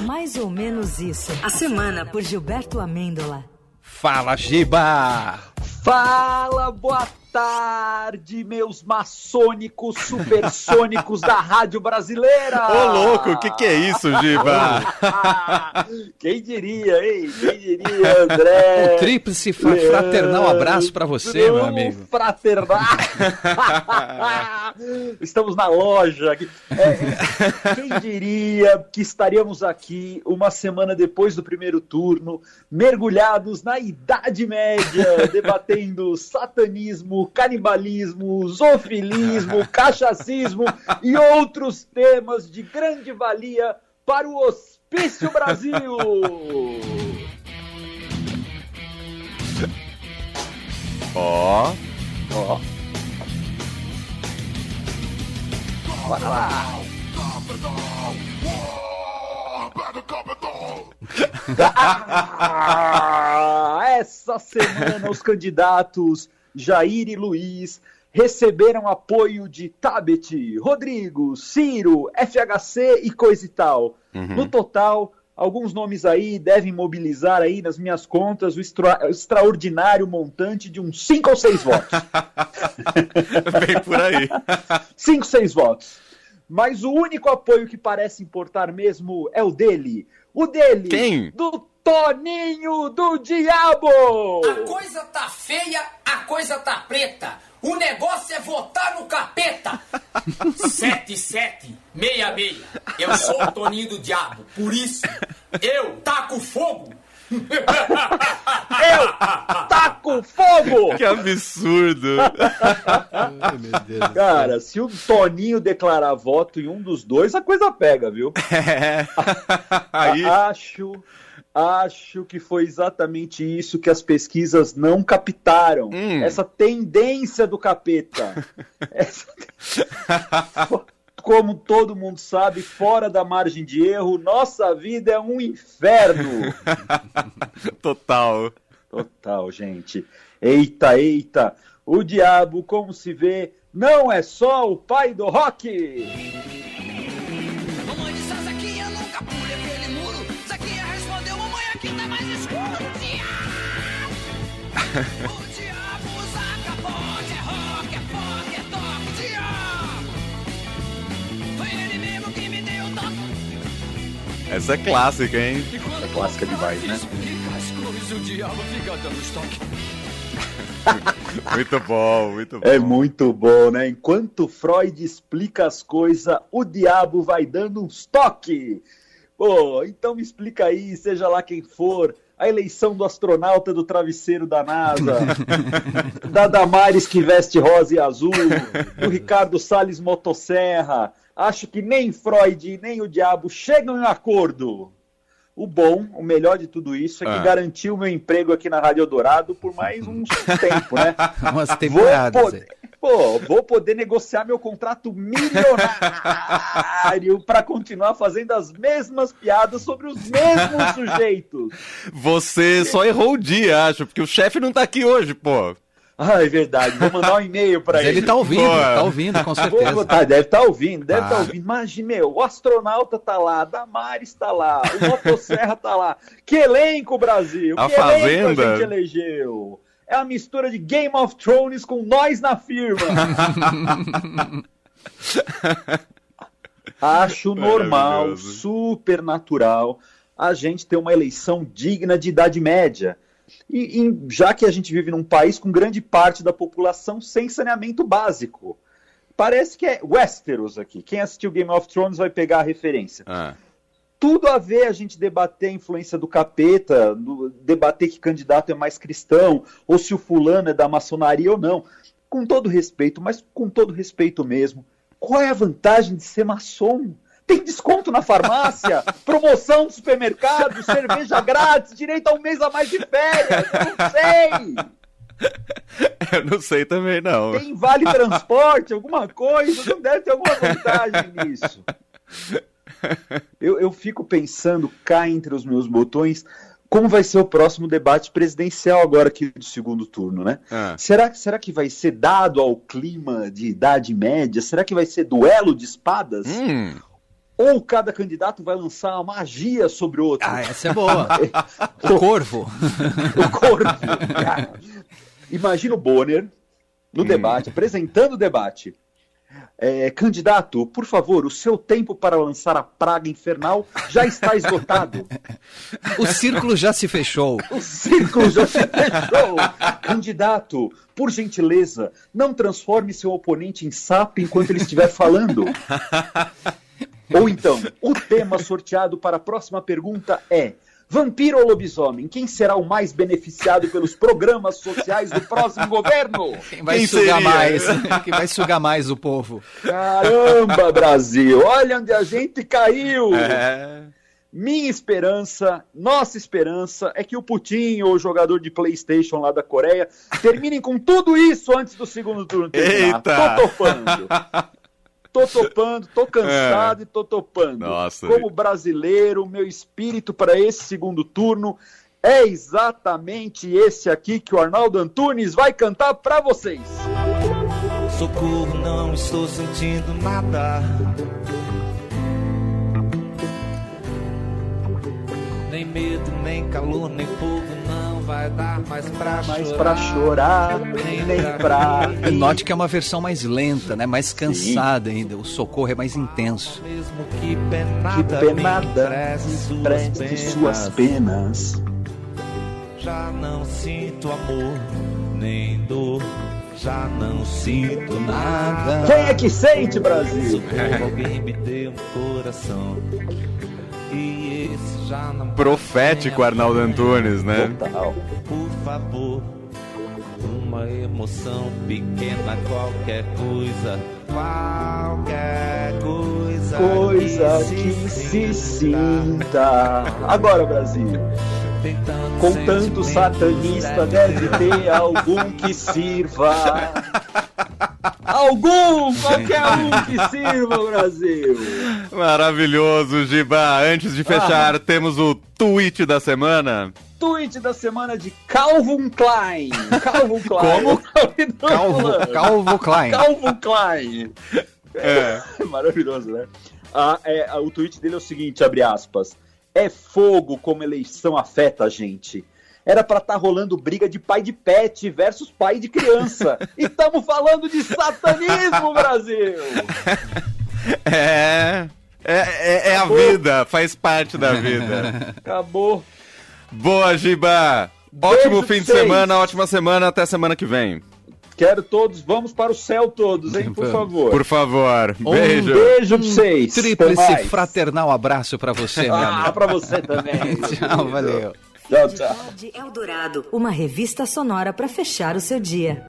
Mais ou menos isso. A semana por Gilberto Amêndola. Fala, Giba! Fala, boa tarde, meus maçônicos supersônicos da Rádio Brasileira! Ô, louco, o que, que é isso, Giba? Quem diria, hein? Quem diria, André? Um tríplice fraternal abraço para você, meu amigo. Fraternal! Estamos na loja. É, quem diria que estaríamos aqui uma semana depois do primeiro turno, mergulhados na Idade Média, debatendo satanismo, canibalismo, zoofilismo, cachacismo e outros temas de grande valia para o Hospício Brasil. Ó. Ó. Bora lá. Ah, essa semana os candidatos Jair e Luiz receberam apoio de Tabet, Rodrigo, Ciro, FHC e coisa e tal. Uhum. No total, alguns nomes aí devem mobilizar aí nas minhas contas o extra- extraordinário montante de uns 5 ou 6 votos. Vem por aí. 5, 6 votos. Mas o único apoio que parece importar mesmo é o dele. O dele. Quem? Do Toninho do Diabo! A coisa tá feia, a coisa tá preta. O negócio é votar no capeta. 7766. Eu sou o Toninho do Diabo. Por isso, eu taco fogo. Eu taco fogo! Que absurdo. Ai, meu Deus Cara, se o Toninho declarar voto em um dos dois, a coisa pega, viu? É. Aí, Acho, acho que foi exatamente isso que as pesquisas não captaram. Hum. Essa tendência do capeta. Essa- Como todo mundo sabe, fora da margem de erro, nossa vida é um inferno. total. Total, gente. Eita, eita. O diabo, como se vê, não é só o pai do rock. Essa é clássica, hein? É clássica demais, né? explica as coisas, o diabo fica dando estoque. Muito bom, muito bom. É muito bom, né? Enquanto Freud explica as coisas, o diabo vai dando uns toques. Pô, então me explica aí, seja lá quem for, a eleição do astronauta do travesseiro da NASA, da Damares que veste rosa e azul, do Ricardo Salles Motosserra. Acho que nem Freud nem o diabo chegam em acordo. O bom, o melhor de tudo isso é que Ah. garantiu o meu emprego aqui na Rádio Eldorado por mais um tempo, né? Umas Vou temporadas. poder, pô, vou poder negociar meu contrato milionário para continuar fazendo as mesmas piadas sobre os mesmos sujeitos. Você só errou o dia, acho, porque o chefe não tá aqui hoje, pô. Ah, é verdade. Vou mandar um e-mail para ele. ele tá ouvindo, Boa. tá ouvindo, com Vou certeza. botar, deve estar ouvindo, deve estar Ah. ouvindo. Imagina, meu, o astronauta tá lá, Damares tá lá, o Motosserra tá lá. Que elenco, Brasil! A que elenco a Fazenda. gente elegeu! É a mistura de Game of Thrones com nós na firma. Acho normal, super natural, a gente ter uma eleição digna de Idade Média. E, e já que a gente vive num país com grande parte da população sem saneamento básico. Parece que é Westeros aqui. Quem assistiu Game of Thrones vai pegar a referência. Ah. Tudo a ver a gente debater a influência do capeta, do- debater que candidato é mais cristão, ou se o fulano é da maçonaria ou não. Com todo respeito, mas com todo respeito mesmo. Qual é a vantagem de ser maçom? Tem desconto na farmácia, promoção no supermercado, cerveja grátis, direito a um mês a mais de férias. Eu não sei. Eu não sei também, não. Tem vale transporte, alguma coisa, não deve ter alguma vantagem nisso. Eu, eu fico pensando cá entre os meus botões como vai ser o próximo debate presidencial agora aqui do segundo turno, né? Ah. Será, será que vai ser dado ao clima de Idade Média? Será que vai ser duelo de espadas? Hum, Ou cada candidato vai lançar uma magia sobre o outro? Ah, essa é boa. o corvo. o corvo. Cara, Imagina o Bonner no debate, apresentando o debate. É, candidato, por favor, o seu tempo para lançar a praga infernal já está esgotado. O círculo já se fechou. O círculo já se fechou. Candidato, por gentileza, não transforme seu oponente em sapo enquanto ele estiver falando. Ou então, o tema sorteado para a próxima pergunta é: Vampiro ou lobisomem? Quem será o mais beneficiado pelos programas sociais do próximo governo? Quem vai Quem sugar seria? mais? Quem vai sugar mais o povo? Caramba, Brasil! Olha onde a gente caiu! É. Minha esperança, nossa esperança, é que o Putin ou o jogador de PlayStation lá da Coreia terminem com tudo isso antes do segundo turno terminar. Eita! Tô topando. Tô topando, tô cansado e tô topando. Nossa. Como brasileiro, meu espírito para esse segundo turno é exatamente esse aqui que o Arnaldo Antunes vai cantar para vocês. Socorro, não estou sentindo nada. Nem medo, nem calor, nem fogo, vai dar mais pra Mas chorar. pra chorar, nem pra rir. Note que é uma versão mais lenta, né? Mais cansada ainda. O socorro é mais intenso. Mesmo que Que penada, penada, me preste empreste suas penas. Já não sinto amor, nem dor. Já não sinto nada. Quem é que sente, Brasil? Socorro, alguém me deu um coração. E esse já não Profético Arnaldo Antunes, né? Total. Por favor, uma emoção pequena, qualquer coisa, qualquer coisa, Coisa que se sinta. Agora, Brasil. Com tanto satanista, deve ter algum que sirva. Algum, qualquer um que sirva, Brasil. Maravilhoso, Giba. Antes de fechar, temos o tweet da semana. Tweet da semana de Calvin Klein. Calvin Klein. Como? Calvo, Calvo Klein. Calvin Klein. É. Maravilhoso, né? Ah, é, ah, o tweet dele é o seguinte, abre aspas. É fogo como eleição afeta a gente. Era pra estar rolando briga de pai de pet versus pai de criança. e estamos falando de satanismo, Brasil! É. É, é, é a vida, faz parte da vida. Acabou. Boa, Giba. Beijo Ótimo fim de vocês. semana, ótima semana, até semana que vem. Quero todos, vamos para o céu todos, hein, por favor. Por favor, Um beijo. Beijo pra vocês. Tríplice fraternal abraço pra você, meu Ah, amigo. pra você também. Tchau, valeu. Tchau, tchau. Eldorado, uma revista sonora para fechar o seu dia.